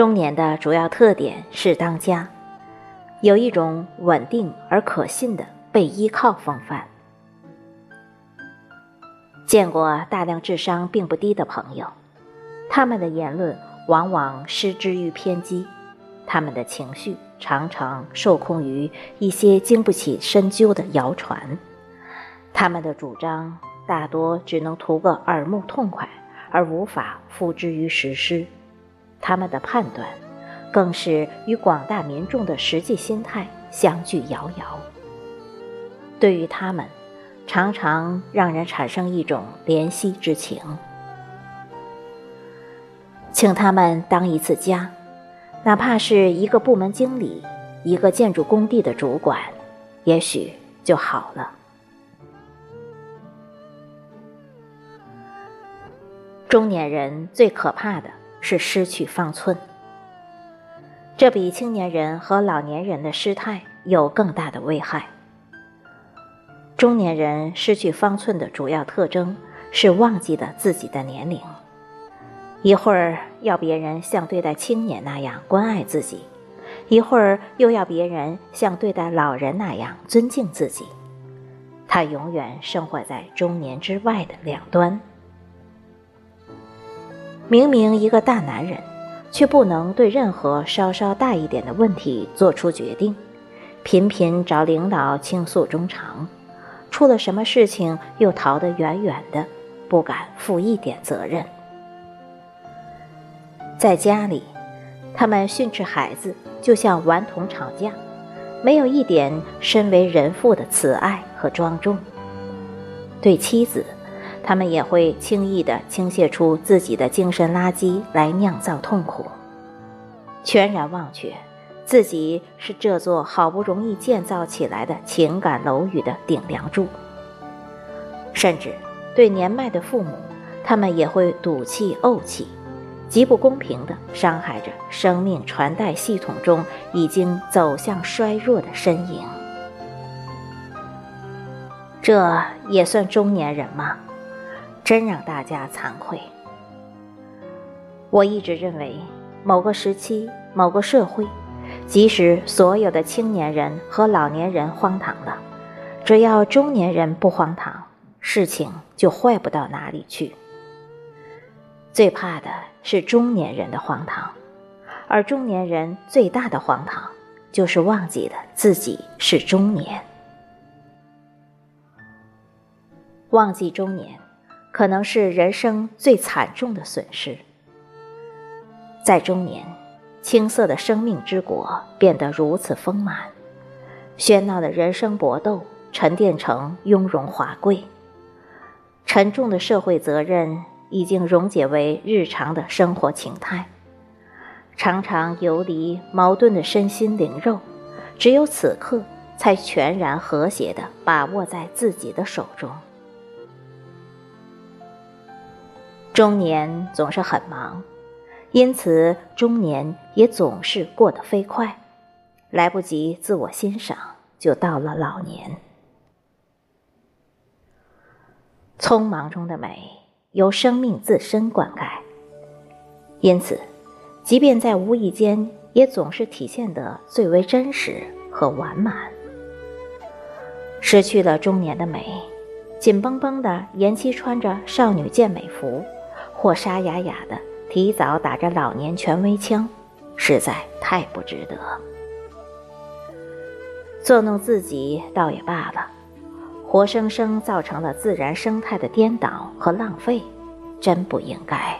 中年的主要特点是当家，有一种稳定而可信的被依靠风范。见过大量智商并不低的朋友，他们的言论往往失之于偏激，他们的情绪常常受控于一些经不起深究的谣传，他们的主张大多只能图个耳目痛快，而无法付之于实施。他们的判断，更是与广大民众的实际心态相距遥遥。对于他们。常常让人产生一种怜惜之情。请他们当一次家，哪怕是一个部门经理、一个建筑工地的主管，也许就好了。中年人最可怕的是失去方寸，这比青年人和老年人的失态有更大的危害。中年人失去方寸的主要特征是忘记了自己的年龄，一会儿要别人像对待青年那样关爱自己，一会儿又要别人像对待老人那样尊敬自己。他永远生活在中年之外的两端。明明一个大男人，却不能对任何稍稍大一点的问题做出决定，频频找领导倾诉衷肠。出了什么事情，又逃得远远的，不敢负一点责任。在家里，他们训斥孩子，就像顽童吵架，没有一点身为人父的慈爱和庄重。对妻子，他们也会轻易地倾泻出自己的精神垃圾来酿造痛苦，全然忘却。自己是这座好不容易建造起来的情感楼宇的顶梁柱，甚至对年迈的父母，他们也会赌气怄气，极不公平地伤害着生命传代系统中已经走向衰弱的身影。这也算中年人吗？真让大家惭愧。我一直认为，某个时期，某个社会。即使所有的青年人和老年人荒唐了，只要中年人不荒唐，事情就坏不到哪里去。最怕的是中年人的荒唐，而中年人最大的荒唐，就是忘记了自己是中年。忘记中年，可能是人生最惨重的损失。在中年。青涩的生命之果变得如此丰满，喧闹的人生搏斗沉淀成雍容华贵，沉重的社会责任已经溶解为日常的生活情态，常常游离矛盾的身心灵肉，只有此刻才全然和谐地把握在自己的手中。中年总是很忙。因此，中年也总是过得飞快，来不及自我欣赏，就到了老年。匆忙中的美由生命自身灌溉，因此，即便在无意间，也总是体现得最为真实和完满。失去了中年的美，紧绷绷的延期穿着少女健美服，或沙哑哑的。提早打着老年权威枪，实在太不值得。作弄自己倒也罢了，活生生造成了自然生态的颠倒和浪费，真不应该。